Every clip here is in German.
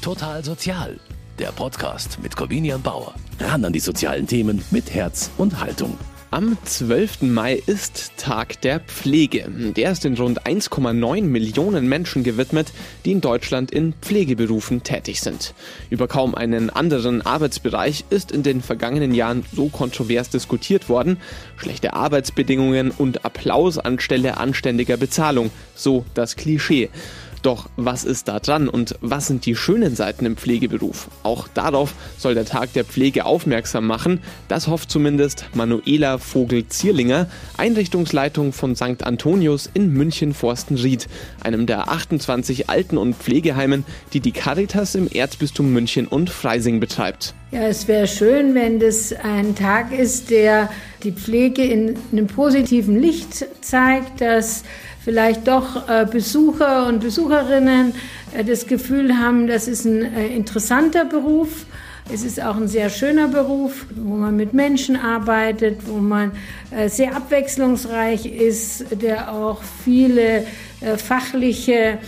Total Sozial, der Podcast mit Corvinian Bauer. Ran an die sozialen Themen mit Herz und Haltung. Am 12. Mai ist Tag der Pflege. Der ist den rund 1,9 Millionen Menschen gewidmet, die in Deutschland in Pflegeberufen tätig sind. Über kaum einen anderen Arbeitsbereich ist in den vergangenen Jahren so kontrovers diskutiert worden. Schlechte Arbeitsbedingungen und Applaus anstelle anständiger Bezahlung, so das Klischee. Doch was ist da dran und was sind die schönen Seiten im Pflegeberuf? Auch darauf soll der Tag der Pflege aufmerksam machen. Das hofft zumindest Manuela Vogel-Zierlinger, Einrichtungsleitung von St. Antonius in München-Forstenried, einem der 28 Alten- und Pflegeheimen, die die Caritas im Erzbistum München und Freising betreibt. Ja, es wäre schön, wenn das ein Tag ist, der die Pflege in einem positiven Licht zeigt, dass vielleicht doch äh, Besucher und Besucherinnen äh, das Gefühl haben, das ist ein äh, interessanter Beruf. Es ist auch ein sehr schöner Beruf, wo man mit Menschen arbeitet, wo man sehr abwechslungsreich ist, der auch viele fachliche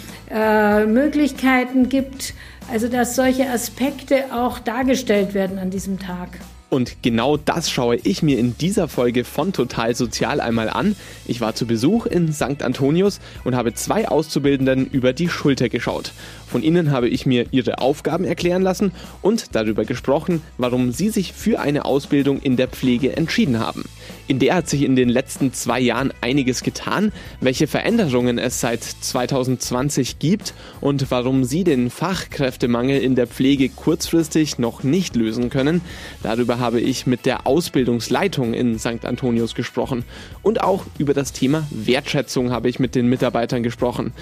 Möglichkeiten gibt. Also dass solche Aspekte auch dargestellt werden an diesem Tag. Und genau das schaue ich mir in dieser Folge von Total Sozial einmal an. Ich war zu Besuch in St. Antonius und habe zwei Auszubildenden über die Schulter geschaut. Von ihnen habe ich mir ihre Aufgaben erklären lassen und darüber gesprochen, warum sie sich für eine Ausbildung in der Pflege entschieden haben. In der hat sich in den letzten zwei Jahren einiges getan, welche Veränderungen es seit 2020 gibt und warum Sie den Fachkräftemangel in der Pflege kurzfristig noch nicht lösen können. Darüber habe ich mit der Ausbildungsleitung in St. Antonius gesprochen. Und auch über das Thema Wertschätzung habe ich mit den Mitarbeitern gesprochen.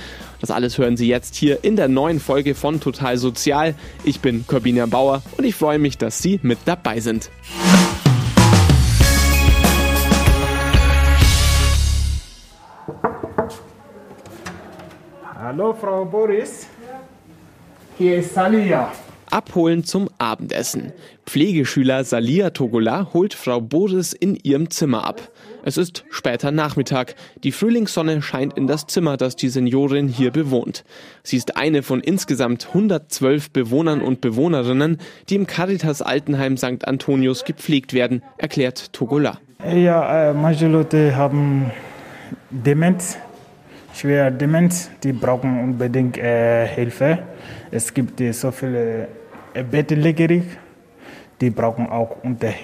Das alles hören Sie jetzt hier in der neuen Folge von Total Sozial. Ich bin Corbinian Bauer und ich freue mich, dass Sie mit dabei sind. Hallo Frau Boris. Hier ist Salia. Abholen zum Abendessen. Pflegeschüler Salia Togola holt Frau Boris in ihrem Zimmer ab. Es ist später Nachmittag. Die Frühlingssonne scheint in das Zimmer, das die Seniorin hier bewohnt. Sie ist eine von insgesamt 112 Bewohnern und Bewohnerinnen, die im Caritas Altenheim St. Antonius gepflegt werden, erklärt Togola. Ja, äh, manche Leute haben Demenz schwer dement, die brauchen unbedingt äh, Hilfe. Es gibt äh, so viele Bettlägerig, die brauchen auch Unterschütze.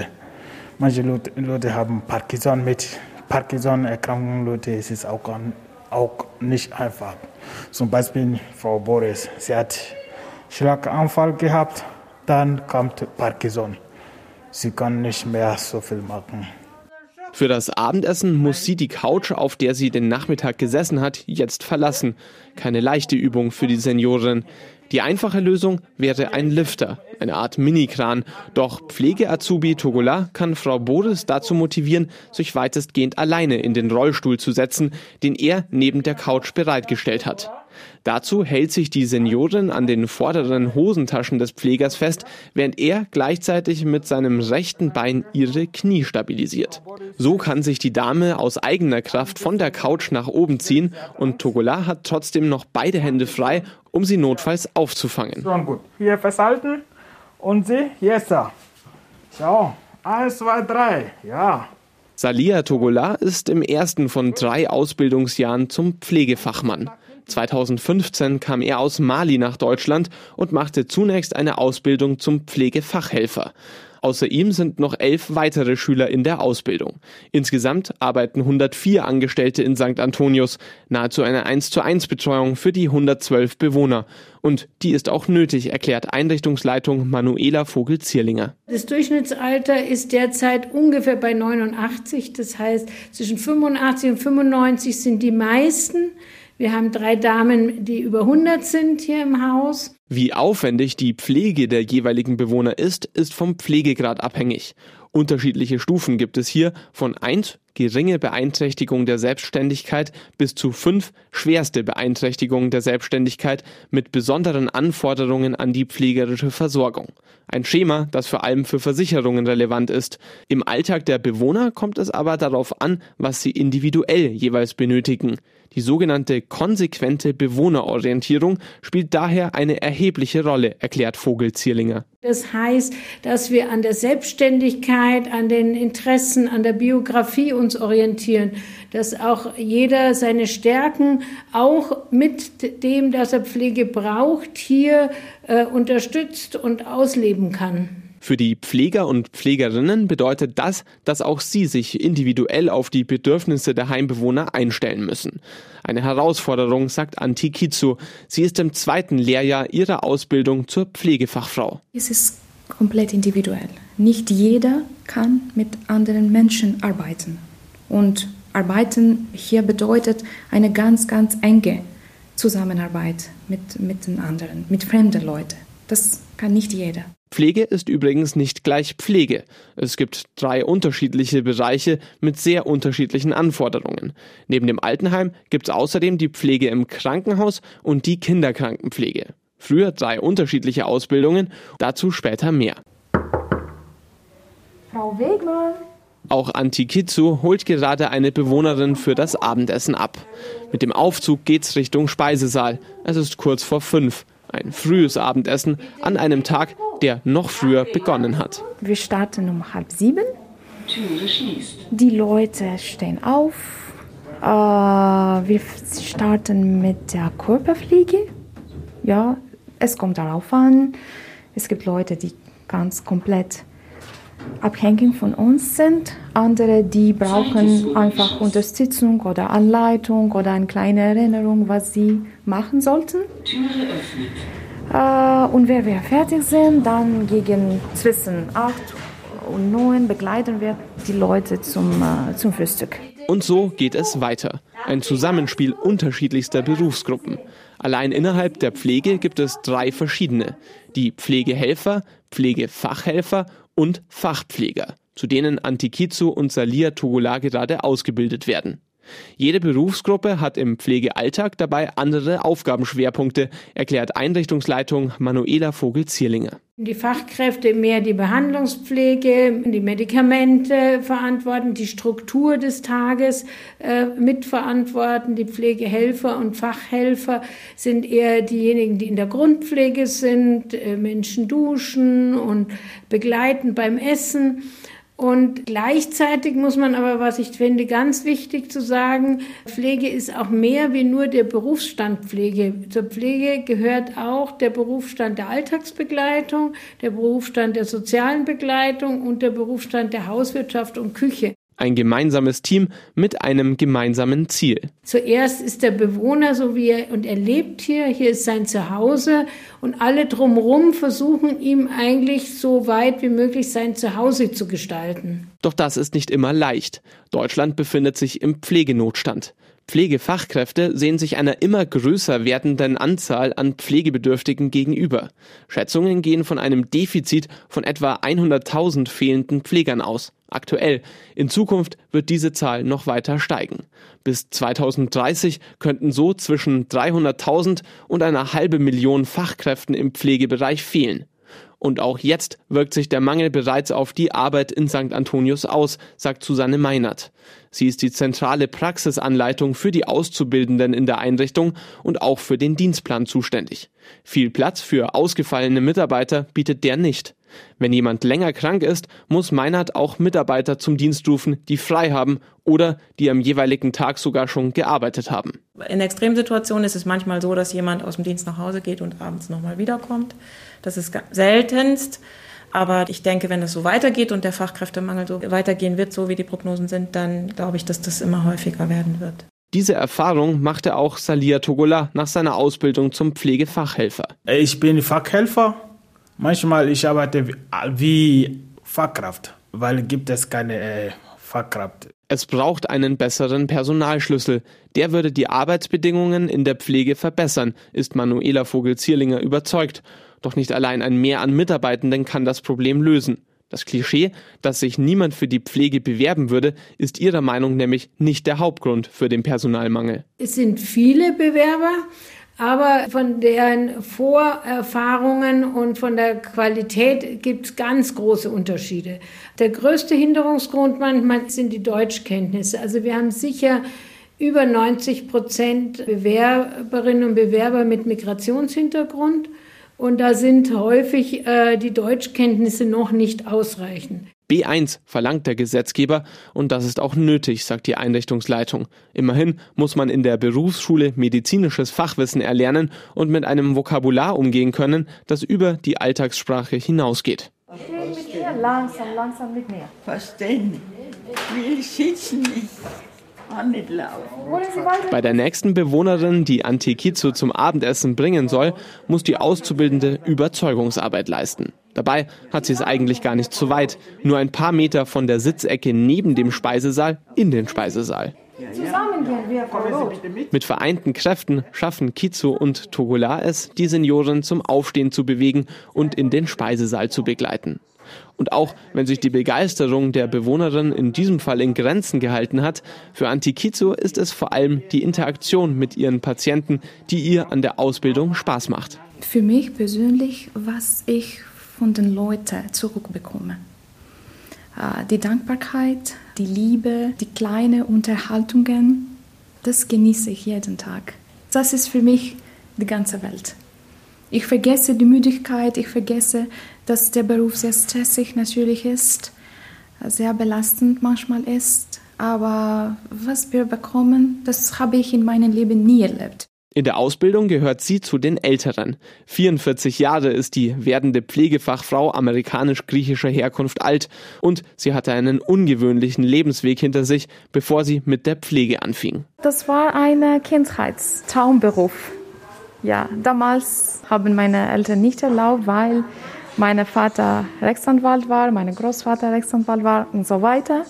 Äh, Manche Leute, Leute, haben Parkinson mit Parkinson-Erkrankungen, Leute, es ist auch, auch nicht einfach. Zum Beispiel Frau Boris, sie hat Schlaganfall gehabt, dann kommt Parkinson. Sie kann nicht mehr so viel machen. Für das Abendessen muss sie die Couch, auf der sie den Nachmittag gesessen hat, jetzt verlassen. Keine leichte Übung für die Seniorin. Die einfache Lösung wäre ein Lifter, eine Art Minikran. Doch Pflege-Azubi Togola kann Frau Boris dazu motivieren, sich weitestgehend alleine in den Rollstuhl zu setzen, den er neben der Couch bereitgestellt hat. Dazu hält sich die Seniorin an den vorderen Hosentaschen des Pflegers fest, während er gleichzeitig mit seinem rechten Bein ihre Knie stabilisiert. So kann sich die Dame aus eigener Kraft von der Couch nach oben ziehen und Togola hat trotzdem noch beide Hände frei, um sie notfalls aufzufangen. Schon gut. Hier festhalten und sie, jetzt. Schau, eins, zwei, drei, ja. Salia Togola ist im ersten von drei Ausbildungsjahren zum Pflegefachmann. 2015 kam er aus Mali nach Deutschland und machte zunächst eine Ausbildung zum Pflegefachhelfer. Außer ihm sind noch elf weitere Schüler in der Ausbildung. Insgesamt arbeiten 104 Angestellte in St. Antonius, nahezu eine 1 zu 1 Betreuung für die 112 Bewohner. Und die ist auch nötig, erklärt Einrichtungsleitung Manuela Vogel-Zierlinger. Das Durchschnittsalter ist derzeit ungefähr bei 89. Das heißt, zwischen 85 und 95 sind die meisten. Wir haben drei Damen, die über 100 sind hier im Haus. Wie aufwendig die Pflege der jeweiligen Bewohner ist, ist vom Pflegegrad abhängig. Unterschiedliche Stufen gibt es hier von 1 geringe Beeinträchtigung der Selbstständigkeit bis zu 5 schwerste Beeinträchtigung der Selbstständigkeit mit besonderen Anforderungen an die pflegerische Versorgung. Ein Schema, das vor allem für Versicherungen relevant ist. Im Alltag der Bewohner kommt es aber darauf an, was sie individuell jeweils benötigen. Die sogenannte konsequente Bewohnerorientierung spielt daher eine erhebliche Rolle, erklärt Vogel-Zierlinger. Das heißt, dass wir an der Selbstständigkeit, an den Interessen, an der Biografie uns orientieren, dass auch jeder seine Stärken auch mit dem, dass er Pflege braucht, hier äh, unterstützt und ausleben kann. Für die Pfleger und Pflegerinnen bedeutet das, dass auch sie sich individuell auf die Bedürfnisse der Heimbewohner einstellen müssen. Eine Herausforderung, sagt Anti Kizu. Sie ist im zweiten Lehrjahr ihrer Ausbildung zur Pflegefachfrau. Es ist komplett individuell. Nicht jeder kann mit anderen Menschen arbeiten. Und arbeiten hier bedeutet eine ganz, ganz enge Zusammenarbeit mit, mit den anderen, mit fremden Leuten. Das kann nicht jeder. Pflege ist übrigens nicht gleich Pflege. Es gibt drei unterschiedliche Bereiche mit sehr unterschiedlichen Anforderungen. Neben dem Altenheim gibt es außerdem die Pflege im Krankenhaus und die Kinderkrankenpflege. Früher drei unterschiedliche Ausbildungen, dazu später mehr. Frau Wegmann. Auch Antikitsu holt gerade eine Bewohnerin für das Abendessen ab. Mit dem Aufzug geht's Richtung Speisesaal. Es ist kurz vor fünf. Ein frühes Abendessen an einem Tag, der noch früher begonnen hat. Wir starten um halb sieben. Die Leute stehen auf. Äh, wir starten mit der Körperpflege. Ja, es kommt darauf an. Es gibt Leute, die ganz komplett abhängig von uns sind. Andere, die brauchen einfach Unterstützung oder Anleitung oder eine kleine Erinnerung, was sie machen sollten. Äh, und wenn wir fertig sind, dann gegen zwischen 8 und 9 begleiten wir die Leute zum, äh, zum Frühstück. Und so geht es weiter. Ein Zusammenspiel unterschiedlichster Berufsgruppen. Allein innerhalb der Pflege gibt es drei verschiedene. Die Pflegehelfer, Pflegefachhelfer und Fachpfleger, zu denen Antikizu und Salia Togola gerade ausgebildet werden. Jede Berufsgruppe hat im Pflegealltag dabei andere Aufgabenschwerpunkte, erklärt Einrichtungsleitung Manuela Vogel-Zierlinger. Die Fachkräfte mehr die Behandlungspflege, die Medikamente verantworten, die Struktur des Tages äh, mitverantworten. Die Pflegehelfer und Fachhelfer sind eher diejenigen, die in der Grundpflege sind, äh, Menschen duschen und begleiten beim Essen. Und gleichzeitig muss man aber, was ich finde, ganz wichtig zu sagen, Pflege ist auch mehr wie nur der Berufsstand Pflege. Zur Pflege gehört auch der Berufsstand der Alltagsbegleitung, der Berufsstand der sozialen Begleitung und der Berufsstand der Hauswirtschaft und Küche ein gemeinsames Team mit einem gemeinsamen Ziel. Zuerst ist der Bewohner so wie er und er lebt hier, hier ist sein Zuhause und alle drumherum versuchen ihm eigentlich so weit wie möglich sein Zuhause zu gestalten. Doch das ist nicht immer leicht. Deutschland befindet sich im Pflegenotstand. Pflegefachkräfte sehen sich einer immer größer werdenden Anzahl an Pflegebedürftigen gegenüber. Schätzungen gehen von einem Defizit von etwa 100.000 fehlenden Pflegern aus. Aktuell. In Zukunft wird diese Zahl noch weiter steigen. Bis 2030 könnten so zwischen 300.000 und einer halbe Million Fachkräften im Pflegebereich fehlen. Und auch jetzt wirkt sich der Mangel bereits auf die Arbeit in St. Antonius aus, sagt Susanne Meinert. Sie ist die zentrale Praxisanleitung für die Auszubildenden in der Einrichtung und auch für den Dienstplan zuständig. Viel Platz für ausgefallene Mitarbeiter bietet der nicht. Wenn jemand länger krank ist, muss Meinert auch Mitarbeiter zum Dienst rufen, die frei haben oder die am jeweiligen Tag sogar schon gearbeitet haben. In Extremsituationen ist es manchmal so, dass jemand aus dem Dienst nach Hause geht und abends nochmal wiederkommt. Das ist seltenst. Aber ich denke, wenn es so weitergeht und der Fachkräftemangel so weitergehen wird, so wie die Prognosen sind, dann glaube ich, dass das immer häufiger werden wird. Diese Erfahrung machte auch Salia Togola nach seiner Ausbildung zum Pflegefachhelfer. Ich bin Fachhelfer Manchmal ich arbeite wie Fachkraft, weil gibt es keine äh, Fachkraft. Es braucht einen besseren Personalschlüssel. Der würde die Arbeitsbedingungen in der Pflege verbessern, ist Manuela Vogel-Zierlinger überzeugt. Doch nicht allein ein Mehr an Mitarbeitenden kann das Problem lösen. Das Klischee, dass sich niemand für die Pflege bewerben würde, ist ihrer Meinung nämlich nicht der Hauptgrund für den Personalmangel. Es sind viele Bewerber, aber von deren Vorerfahrungen und von der Qualität gibt es ganz große Unterschiede. Der größte Hinderungsgrund manchmal sind die Deutschkenntnisse. Also wir haben sicher über 90 Prozent Bewerberinnen und Bewerber mit Migrationshintergrund. Und da sind häufig äh, die Deutschkenntnisse noch nicht ausreichend. B1 verlangt der Gesetzgeber und das ist auch nötig, sagt die Einrichtungsleitung. Immerhin muss man in der Berufsschule medizinisches Fachwissen erlernen und mit einem Vokabular umgehen können, das über die Alltagssprache hinausgeht. Mit mir, langsam, langsam mit mir. Verstehen. Ich will sitzen nicht. Bei der nächsten Bewohnerin, die Antikizo zum Abendessen bringen soll, muss die Auszubildende Überzeugungsarbeit leisten. Dabei hat sie es eigentlich gar nicht zu weit, nur ein paar Meter von der Sitzecke neben dem Speisesaal in den Speisesaal. Mit vereinten Kräften schaffen Kizo und Togola es, die Senioren zum Aufstehen zu bewegen und in den Speisesaal zu begleiten. Und auch wenn sich die Begeisterung der Bewohnerin in diesem Fall in Grenzen gehalten hat, für Antikizo ist es vor allem die Interaktion mit ihren Patienten, die ihr an der Ausbildung Spaß macht. Für mich persönlich, was ich von den Leuten zurückbekomme. Äh, die Dankbarkeit, die Liebe, die kleinen Unterhaltungen, das genieße ich jeden Tag. Das ist für mich die ganze Welt. Ich vergesse die Müdigkeit, ich vergesse, dass der Beruf sehr stressig natürlich ist, sehr belastend manchmal ist. Aber was wir bekommen, das habe ich in meinem Leben nie erlebt. In der Ausbildung gehört sie zu den Älteren. 44 Jahre ist die werdende Pflegefachfrau amerikanisch-griechischer Herkunft alt und sie hatte einen ungewöhnlichen Lebensweg hinter sich, bevor sie mit der Pflege anfing. Das war ein Kindheitstraumberuf. Ja, damals haben meine Eltern nicht erlaubt, weil mein Vater Rechtsanwalt war, mein Großvater Rechtsanwalt war und so weiter.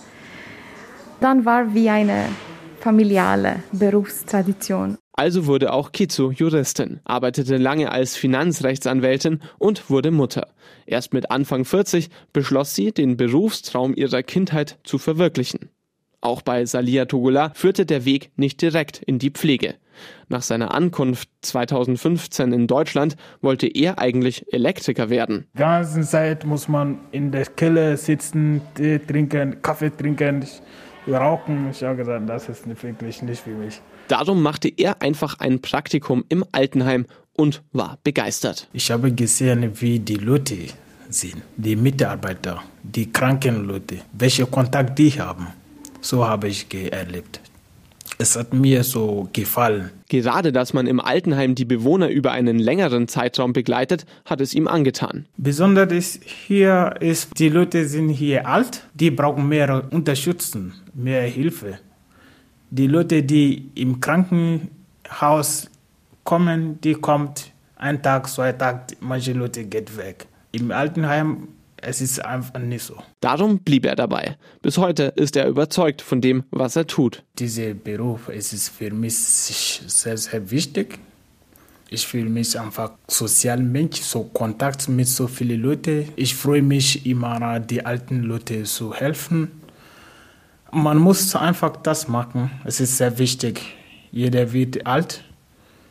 Dann war wie eine familiale Berufstradition. Also wurde auch Kizu Juristin, arbeitete lange als Finanzrechtsanwältin und wurde Mutter. Erst mit Anfang 40 beschloss sie, den Berufstraum ihrer Kindheit zu verwirklichen. Auch bei Salia Togola führte der Weg nicht direkt in die Pflege. Nach seiner Ankunft 2015 in Deutschland wollte er eigentlich Elektriker werden. Die ganze Zeit muss man in der Keller sitzen, Tee trinken, Kaffee trinken, rauchen. Ich habe gesagt, das ist wirklich nicht für mich. Darum machte er einfach ein Praktikum im Altenheim und war begeistert. Ich habe gesehen, wie die Leute sind, die Mitarbeiter, die kranken Leute, welche Kontakt die haben. So habe ich erlebt. Es hat mir so gefallen. Gerade, dass man im Altenheim die Bewohner über einen längeren Zeitraum begleitet, hat es ihm angetan. Besonders ist hier ist, die Leute sind hier alt, die brauchen mehr Unterstützung, mehr Hilfe. Die Leute, die im Krankenhaus kommen, die kommt ein Tag, zwei Tage, manche Leute geht weg. Im Altenheim es ist einfach nicht so. Darum blieb er dabei. Bis heute ist er überzeugt von dem, was er tut. Dieser Beruf es ist für mich sehr, sehr wichtig. Ich fühle mich einfach sozial Mensch, so Kontakt mit so vielen Leuten. Ich freue mich immer, die alten Leute zu helfen. Man muss einfach das machen. Es ist sehr wichtig. Jeder wird alt.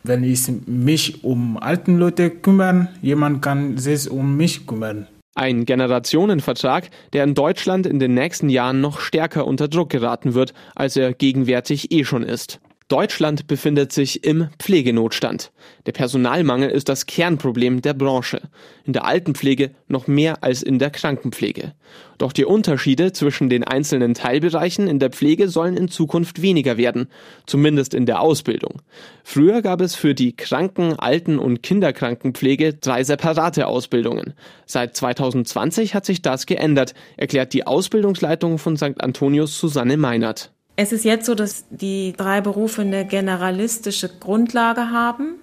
Wenn ich mich um alten Leute kümmere, jemand kann sich um mich kümmern. Ein Generationenvertrag, der in Deutschland in den nächsten Jahren noch stärker unter Druck geraten wird, als er gegenwärtig eh schon ist. Deutschland befindet sich im Pflegenotstand. Der Personalmangel ist das Kernproblem der Branche. In der Altenpflege noch mehr als in der Krankenpflege. Doch die Unterschiede zwischen den einzelnen Teilbereichen in der Pflege sollen in Zukunft weniger werden, zumindest in der Ausbildung. Früher gab es für die Kranken-, Alten- und Kinderkrankenpflege drei separate Ausbildungen. Seit 2020 hat sich das geändert, erklärt die Ausbildungsleitung von St. Antonius Susanne Meinert. Es ist jetzt so, dass die drei Berufe eine generalistische Grundlage haben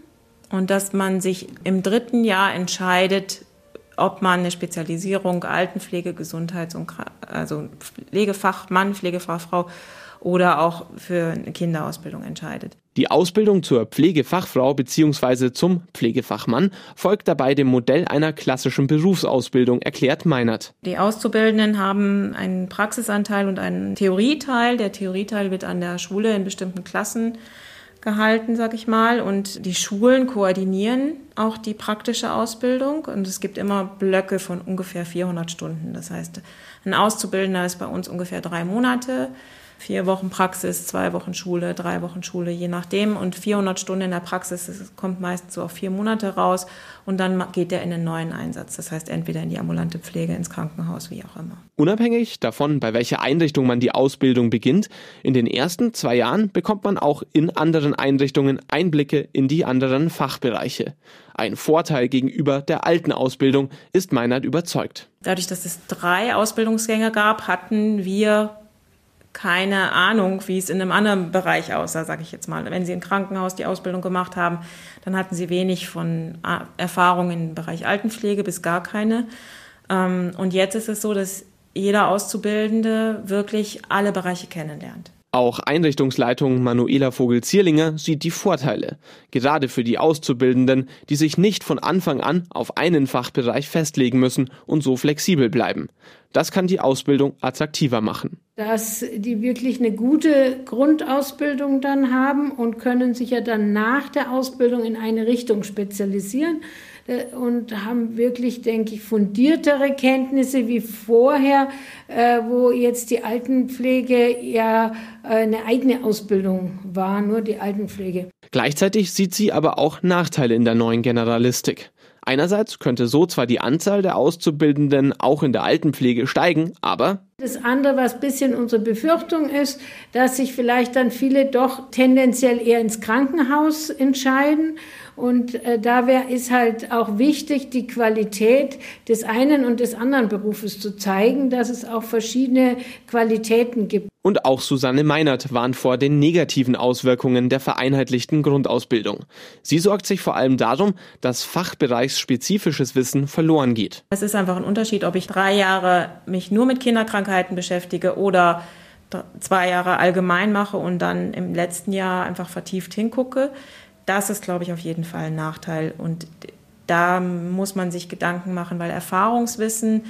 und dass man sich im dritten Jahr entscheidet, ob man eine Spezialisierung Altenpflege, Gesundheits- und also Pflegefachmann, Pflegefachfrau oder auch für eine Kinderausbildung entscheidet. Die Ausbildung zur Pflegefachfrau bzw. zum Pflegefachmann folgt dabei dem Modell einer klassischen Berufsausbildung, erklärt Meinert. Die Auszubildenden haben einen Praxisanteil und einen Theorieteil. Der Theorieteil wird an der Schule in bestimmten Klassen gehalten, sag ich mal. Und die Schulen koordinieren auch die praktische Ausbildung. Und es gibt immer Blöcke von ungefähr 400 Stunden. Das heißt, ein Auszubildender ist bei uns ungefähr drei Monate vier Wochen Praxis, zwei Wochen Schule, drei Wochen Schule, je nachdem. Und 400 Stunden in der Praxis, das kommt meistens so auf vier Monate raus. Und dann geht er in den neuen Einsatz. Das heißt, entweder in die ambulante Pflege, ins Krankenhaus, wie auch immer. Unabhängig davon, bei welcher Einrichtung man die Ausbildung beginnt, in den ersten zwei Jahren bekommt man auch in anderen Einrichtungen Einblicke in die anderen Fachbereiche. Ein Vorteil gegenüber der alten Ausbildung ist Meinert überzeugt. Dadurch, dass es drei Ausbildungsgänge gab, hatten wir keine Ahnung, wie es in einem anderen Bereich aussah, sage ich jetzt mal. Wenn Sie im Krankenhaus die Ausbildung gemacht haben, dann hatten Sie wenig von Erfahrung im Bereich Altenpflege bis gar keine. Ähm, und jetzt ist es so, dass jeder Auszubildende wirklich alle Bereiche kennenlernt. Auch Einrichtungsleitung Manuela Vogel-Zierlinger sieht die Vorteile, gerade für die Auszubildenden, die sich nicht von Anfang an auf einen Fachbereich festlegen müssen und so flexibel bleiben. Das kann die Ausbildung attraktiver machen. Dass die wirklich eine gute Grundausbildung dann haben und können sich ja dann nach der Ausbildung in eine Richtung spezialisieren. Äh, und haben wirklich, denke ich, fundiertere Kenntnisse wie vorher, äh, wo jetzt die Altenpflege ja äh, eine eigene Ausbildung war, nur die Altenpflege. Gleichzeitig sieht sie aber auch Nachteile in der neuen Generalistik. Einerseits könnte so zwar die Anzahl der Auszubildenden auch in der Altenpflege steigen, aber das andere, was ein bisschen unsere Befürchtung ist, dass sich vielleicht dann viele doch tendenziell eher ins Krankenhaus entscheiden. Und äh, da wär, ist halt auch wichtig, die Qualität des einen und des anderen Berufes zu zeigen, dass es auch verschiedene Qualitäten gibt. Und auch Susanne Meinert warnt vor den negativen Auswirkungen der vereinheitlichten Grundausbildung. Sie sorgt sich vor allem darum, dass fachbereichsspezifisches Wissen verloren geht. Es ist einfach ein Unterschied, ob ich drei Jahre mich nur mit Kinderkrankheiten beschäftige oder zwei Jahre allgemein mache und dann im letzten Jahr einfach vertieft hingucke. Das ist, glaube ich, auf jeden Fall ein Nachteil. Und da muss man sich Gedanken machen, weil Erfahrungswissen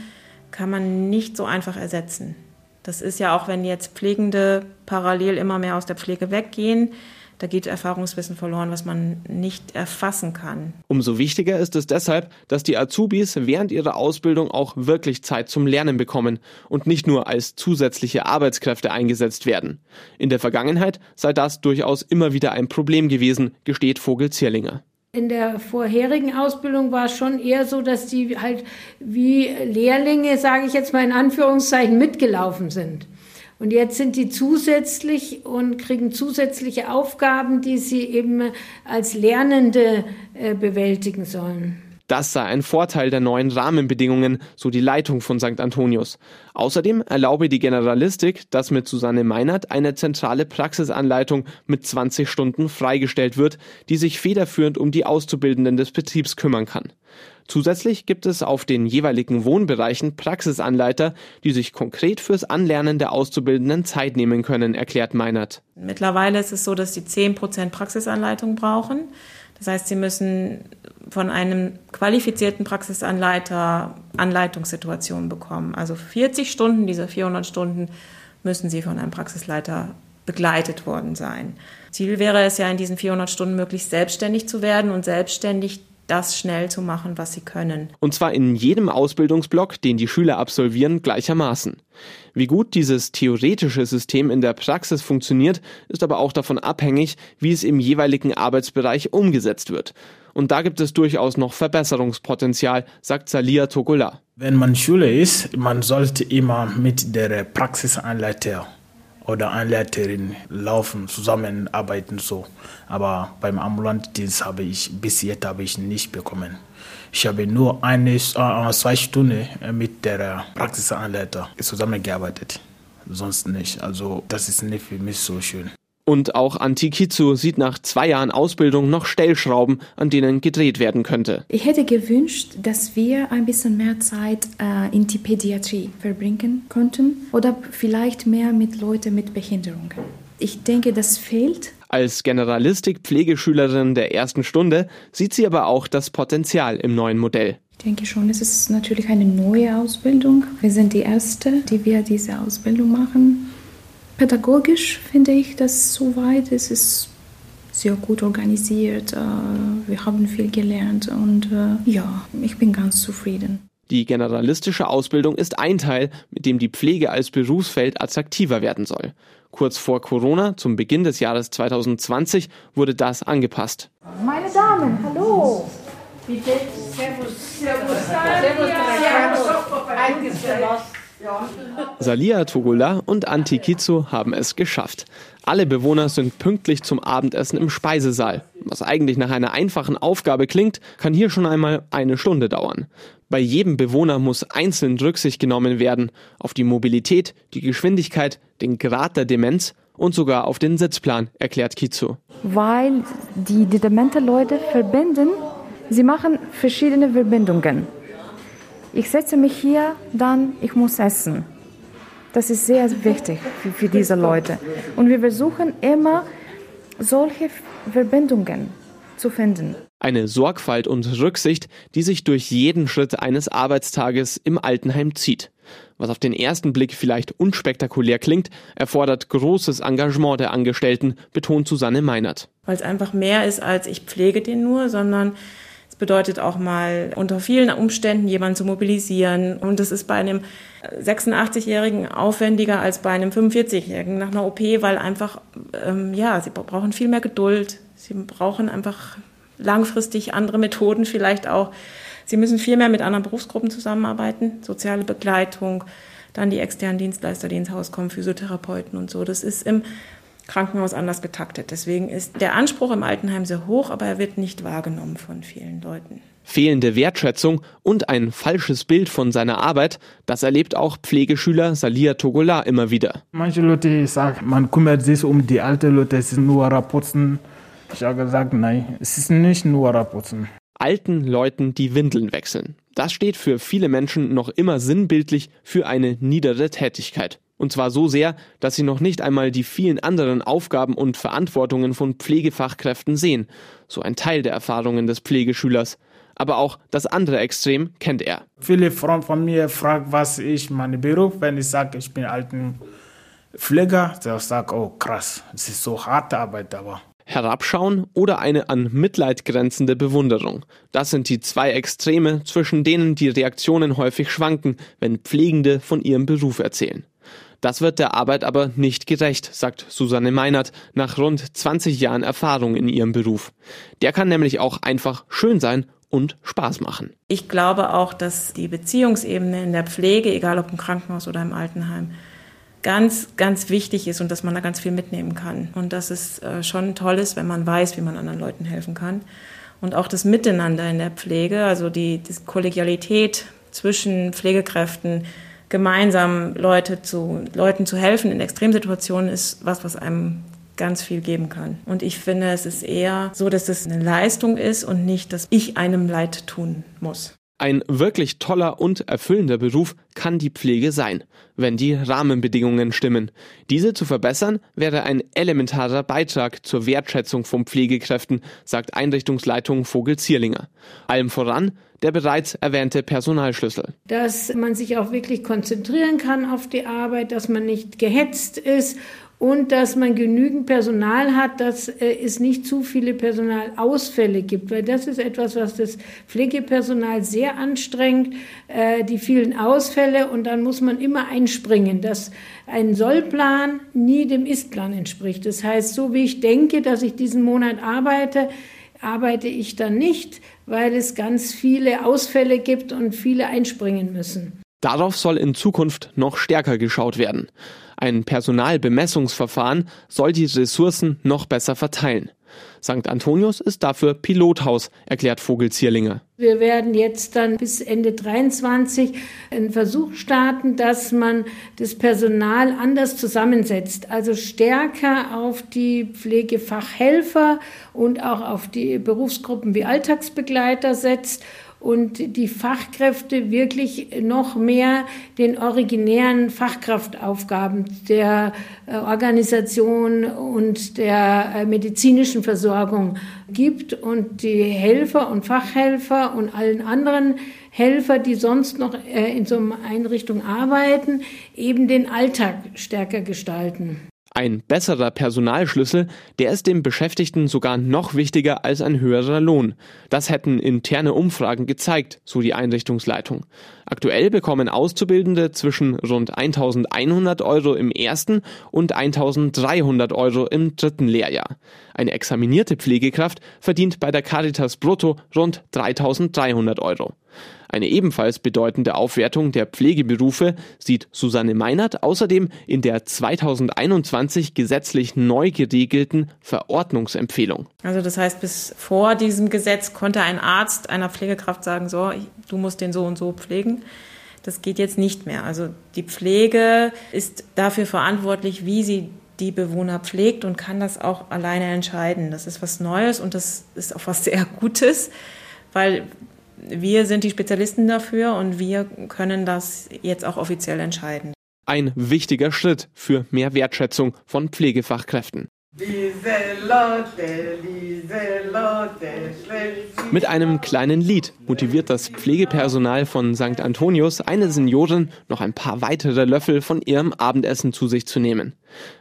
kann man nicht so einfach ersetzen. Das ist ja auch, wenn jetzt Pflegende parallel immer mehr aus der Pflege weggehen, da geht Erfahrungswissen verloren, was man nicht erfassen kann. Umso wichtiger ist es deshalb, dass die Azubis während ihrer Ausbildung auch wirklich Zeit zum Lernen bekommen und nicht nur als zusätzliche Arbeitskräfte eingesetzt werden. In der Vergangenheit sei das durchaus immer wieder ein Problem gewesen, gesteht Vogel Zierlinger. In der vorherigen Ausbildung war es schon eher so, dass die halt wie Lehrlinge, sage ich jetzt mal in Anführungszeichen, mitgelaufen sind. Und jetzt sind die zusätzlich und kriegen zusätzliche Aufgaben, die sie eben als Lernende äh, bewältigen sollen. Das sei ein Vorteil der neuen Rahmenbedingungen, so die Leitung von St. Antonius. Außerdem erlaube die Generalistik, dass mit Susanne Meinert eine zentrale Praxisanleitung mit 20 Stunden freigestellt wird, die sich federführend um die Auszubildenden des Betriebs kümmern kann. Zusätzlich gibt es auf den jeweiligen Wohnbereichen Praxisanleiter, die sich konkret fürs Anlernen der Auszubildenden Zeit nehmen können, erklärt Meinert. Mittlerweile ist es so, dass sie 10% Praxisanleitung brauchen. Das heißt, sie müssen von einem qualifizierten Praxisanleiter Anleitungssituationen bekommen. Also 40 Stunden dieser 400 Stunden müssen sie von einem Praxisleiter begleitet worden sein. Ziel wäre es ja in diesen 400 Stunden möglichst selbstständig zu werden und selbstständig das schnell zu machen, was sie können. Und zwar in jedem Ausbildungsblock, den die Schüler absolvieren, gleichermaßen. Wie gut dieses theoretische System in der Praxis funktioniert, ist aber auch davon abhängig, wie es im jeweiligen Arbeitsbereich umgesetzt wird. Und da gibt es durchaus noch Verbesserungspotenzial, sagt Salia Togola. Wenn man Schüler ist, man sollte immer mit der Praxisanleiter oder Anleiterin laufen, zusammenarbeiten so. Aber beim Ambulantdienst habe ich bis jetzt habe ich nicht bekommen. Ich habe nur eine, äh, zwei Stunden mit der Praxisanleiter zusammengearbeitet. Sonst nicht. Also das ist nicht für mich so schön. Und auch Antikizu sieht nach zwei Jahren Ausbildung noch Stellschrauben, an denen gedreht werden könnte. Ich hätte gewünscht, dass wir ein bisschen mehr Zeit äh, in die Pädiatrie verbringen konnten oder vielleicht mehr mit Leuten mit Behinderungen. Ich denke, das fehlt. Als Generalistik-Pflegeschülerin der ersten Stunde sieht sie aber auch das Potenzial im neuen Modell. Ich denke schon, es ist natürlich eine neue Ausbildung. Wir sind die Erste, die wir diese Ausbildung machen. Pädagogisch finde ich das soweit. Es ist sehr gut organisiert. Äh, wir haben viel gelernt und äh, ja, ich bin ganz zufrieden. Die generalistische Ausbildung ist ein Teil, mit dem die Pflege als Berufsfeld attraktiver werden soll. Kurz vor Corona, zum Beginn des Jahres 2020, wurde das angepasst. Meine Damen, hallo! Bitte. Servus. Servus. Servus. Salia Togola und Anti Kizo haben es geschafft. Alle Bewohner sind pünktlich zum Abendessen im Speisesaal. Was eigentlich nach einer einfachen Aufgabe klingt, kann hier schon einmal eine Stunde dauern. Bei jedem Bewohner muss einzeln Rücksicht genommen werden auf die Mobilität, die Geschwindigkeit, den Grad der Demenz und sogar auf den Sitzplan, erklärt Kizo. Weil die, die demente Leute verbinden, sie machen verschiedene Verbindungen. Ich setze mich hier, dann ich muss essen. Das ist sehr wichtig für, für diese Leute. Und wir versuchen immer solche Verbindungen zu finden. Eine Sorgfalt und Rücksicht, die sich durch jeden Schritt eines Arbeitstages im Altenheim zieht. Was auf den ersten Blick vielleicht unspektakulär klingt, erfordert großes Engagement der Angestellten, betont Susanne Meinert. Weil es einfach mehr ist als ich pflege den nur, sondern bedeutet auch mal unter vielen Umständen jemanden zu mobilisieren. Und das ist bei einem 86-Jährigen aufwendiger als bei einem 45-Jährigen nach einer OP, weil einfach, ähm, ja, sie brauchen viel mehr Geduld. Sie brauchen einfach langfristig andere Methoden vielleicht auch. Sie müssen viel mehr mit anderen Berufsgruppen zusammenarbeiten, soziale Begleitung, dann die externen Dienstleister, die ins Haus kommen, Physiotherapeuten und so. Das ist im Krankenhaus anders getaktet. Deswegen ist der Anspruch im Altenheim sehr hoch, aber er wird nicht wahrgenommen von vielen Leuten. Fehlende Wertschätzung und ein falsches Bild von seiner Arbeit, das erlebt auch Pflegeschüler Salia Togola immer wieder. Manche Leute sagen, man kümmert sich um die alten Leute, es ist nur Raputzen. Ich habe gesagt, nein, es ist nicht nur Raputzen. Alten Leuten die Windeln wechseln. Das steht für viele Menschen noch immer sinnbildlich für eine niedere Tätigkeit. Und zwar so sehr, dass sie noch nicht einmal die vielen anderen Aufgaben und Verantwortungen von Pflegefachkräften sehen. So ein Teil der Erfahrungen des Pflegeschülers. Aber auch das andere Extrem kennt er. Viele Freunde von mir fragen, was ich mein Beruf, wenn ich sage, ich bin Altenpfleger, der sagt, oh krass, es ist so harte Arbeit, aber Herabschauen oder eine an Mitleid grenzende Bewunderung. Das sind die zwei Extreme, zwischen denen die Reaktionen häufig schwanken, wenn Pflegende von ihrem Beruf erzählen. Das wird der Arbeit aber nicht gerecht, sagt Susanne Meinert nach rund 20 Jahren Erfahrung in ihrem Beruf. Der kann nämlich auch einfach schön sein und Spaß machen. Ich glaube auch, dass die Beziehungsebene in der Pflege, egal ob im Krankenhaus oder im Altenheim, ganz, ganz wichtig ist und dass man da ganz viel mitnehmen kann. Und dass es äh, schon toll ist, wenn man weiß, wie man anderen Leuten helfen kann. Und auch das Miteinander in der Pflege, also die, die Kollegialität zwischen Pflegekräften, gemeinsam Leute zu, Leuten zu helfen in Extremsituationen ist was, was einem ganz viel geben kann. Und ich finde, es ist eher so, dass es eine Leistung ist und nicht, dass ich einem Leid tun muss. Ein wirklich toller und erfüllender Beruf kann die Pflege sein, wenn die Rahmenbedingungen stimmen. Diese zu verbessern wäre ein elementarer Beitrag zur Wertschätzung von Pflegekräften, sagt Einrichtungsleitung Vogel-Zierlinger. Allem voran der bereits erwähnte Personalschlüssel. Dass man sich auch wirklich konzentrieren kann auf die Arbeit, dass man nicht gehetzt ist und dass man genügend Personal hat, dass äh, es nicht zu viele Personalausfälle gibt, weil das ist etwas, was das Pflegepersonal sehr anstrengt, äh, die vielen Ausfälle und dann muss man immer einspringen, dass ein Sollplan nie dem Istplan entspricht. Das heißt, so wie ich denke, dass ich diesen Monat arbeite, arbeite ich dann nicht, weil es ganz viele Ausfälle gibt und viele einspringen müssen. Darauf soll in Zukunft noch stärker geschaut werden. Ein Personalbemessungsverfahren soll die Ressourcen noch besser verteilen. St. Antonius ist dafür Pilothaus, erklärt Vogelzierlinger. Wir werden jetzt dann bis Ende 23 einen Versuch starten, dass man das Personal anders zusammensetzt, also stärker auf die Pflegefachhelfer und auch auf die Berufsgruppen wie Alltagsbegleiter setzt und die Fachkräfte wirklich noch mehr den originären Fachkraftaufgaben der äh, Organisation und der äh, medizinischen Versorgung gibt und die Helfer und Fachhelfer und allen anderen Helfer, die sonst noch äh, in so einer Einrichtung arbeiten, eben den Alltag stärker gestalten. Ein besserer Personalschlüssel, der ist dem Beschäftigten sogar noch wichtiger als ein höherer Lohn. Das hätten interne Umfragen gezeigt, so die Einrichtungsleitung. Aktuell bekommen Auszubildende zwischen rund 1100 Euro im ersten und 1300 Euro im dritten Lehrjahr. Eine examinierte Pflegekraft verdient bei der Caritas brutto rund 3300 Euro. Eine ebenfalls bedeutende Aufwertung der Pflegeberufe sieht Susanne Meinert außerdem in der 2021 gesetzlich neu geregelten Verordnungsempfehlung. Also das heißt, bis vor diesem Gesetz konnte ein Arzt einer Pflegekraft sagen, so, du musst den so und so pflegen. Das geht jetzt nicht mehr. Also die Pflege ist dafür verantwortlich, wie sie die Bewohner pflegt und kann das auch alleine entscheiden. Das ist was Neues und das ist auch was sehr Gutes, weil wir sind die Spezialisten dafür und wir können das jetzt auch offiziell entscheiden. Ein wichtiger Schritt für mehr Wertschätzung von Pflegefachkräften. Mit einem kleinen Lied motiviert das Pflegepersonal von St. Antonius eine Seniorin, noch ein paar weitere Löffel von ihrem Abendessen zu sich zu nehmen.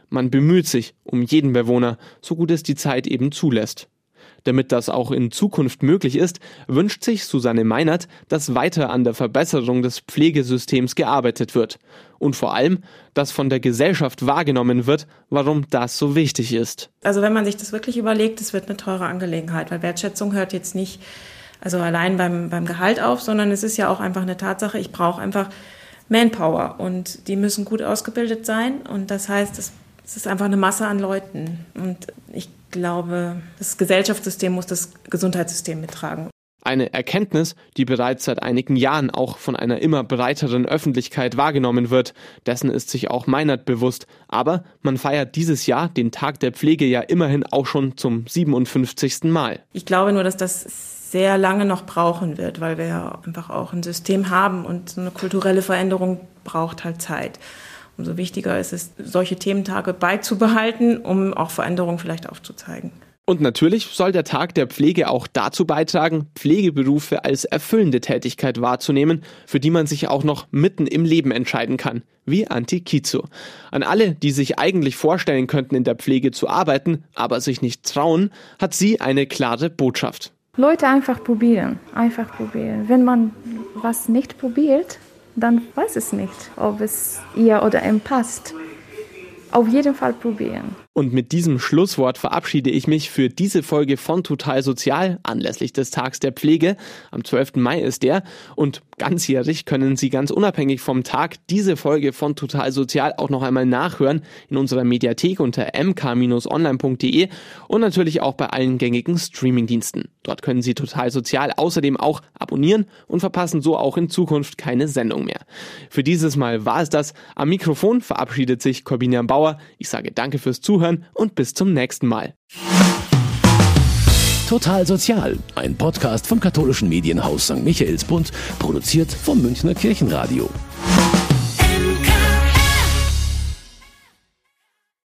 Man bemüht sich um jeden Bewohner, so gut es die Zeit eben zulässt. Damit das auch in Zukunft möglich ist, wünscht sich Susanne Meinert, dass weiter an der Verbesserung des Pflegesystems gearbeitet wird. Und vor allem, dass von der Gesellschaft wahrgenommen wird, warum das so wichtig ist. Also wenn man sich das wirklich überlegt, es wird eine teure Angelegenheit, weil Wertschätzung hört jetzt nicht also allein beim, beim Gehalt auf, sondern es ist ja auch einfach eine Tatsache, ich brauche einfach Manpower und die müssen gut ausgebildet sein und das heißt, es, es ist einfach eine Masse an Leuten und ich glaube, das Gesellschaftssystem muss das Gesundheitssystem mittragen. Eine Erkenntnis, die bereits seit einigen Jahren auch von einer immer breiteren Öffentlichkeit wahrgenommen wird. Dessen ist sich auch Meinert bewusst. Aber man feiert dieses Jahr den Tag der Pflege ja immerhin auch schon zum 57. Mal. Ich glaube nur, dass das sehr lange noch brauchen wird, weil wir ja einfach auch ein System haben und so eine kulturelle Veränderung braucht halt Zeit. Umso wichtiger ist es, solche Thementage beizubehalten, um auch Veränderungen vielleicht aufzuzeigen. Und natürlich soll der Tag der Pflege auch dazu beitragen, Pflegeberufe als erfüllende Tätigkeit wahrzunehmen, für die man sich auch noch mitten im Leben entscheiden kann, wie Anti Kizo. An alle, die sich eigentlich vorstellen könnten, in der Pflege zu arbeiten, aber sich nicht trauen, hat sie eine klare Botschaft. Leute einfach probieren, einfach probieren. Wenn man was nicht probiert, dann weiß es nicht, ob es ihr oder ihm passt. Auf jeden Fall probieren. Und mit diesem Schlusswort verabschiede ich mich für diese Folge von Total Sozial anlässlich des Tags der Pflege. Am 12. Mai ist der und ganzjährig können Sie ganz unabhängig vom Tag diese Folge von Total Sozial auch noch einmal nachhören in unserer Mediathek unter mk-online.de und natürlich auch bei allen gängigen Streamingdiensten. Dort können Sie Total Sozial außerdem auch abonnieren und verpassen so auch in Zukunft keine Sendung mehr. Für dieses Mal war es das. Am Mikrofon verabschiedet sich Corbinian Bauer. Ich sage danke fürs Zuhören und bis zum nächsten Mal. Total Sozial, ein Podcast vom katholischen Medienhaus St. Michaelsbund, produziert vom Münchner Kirchenradio.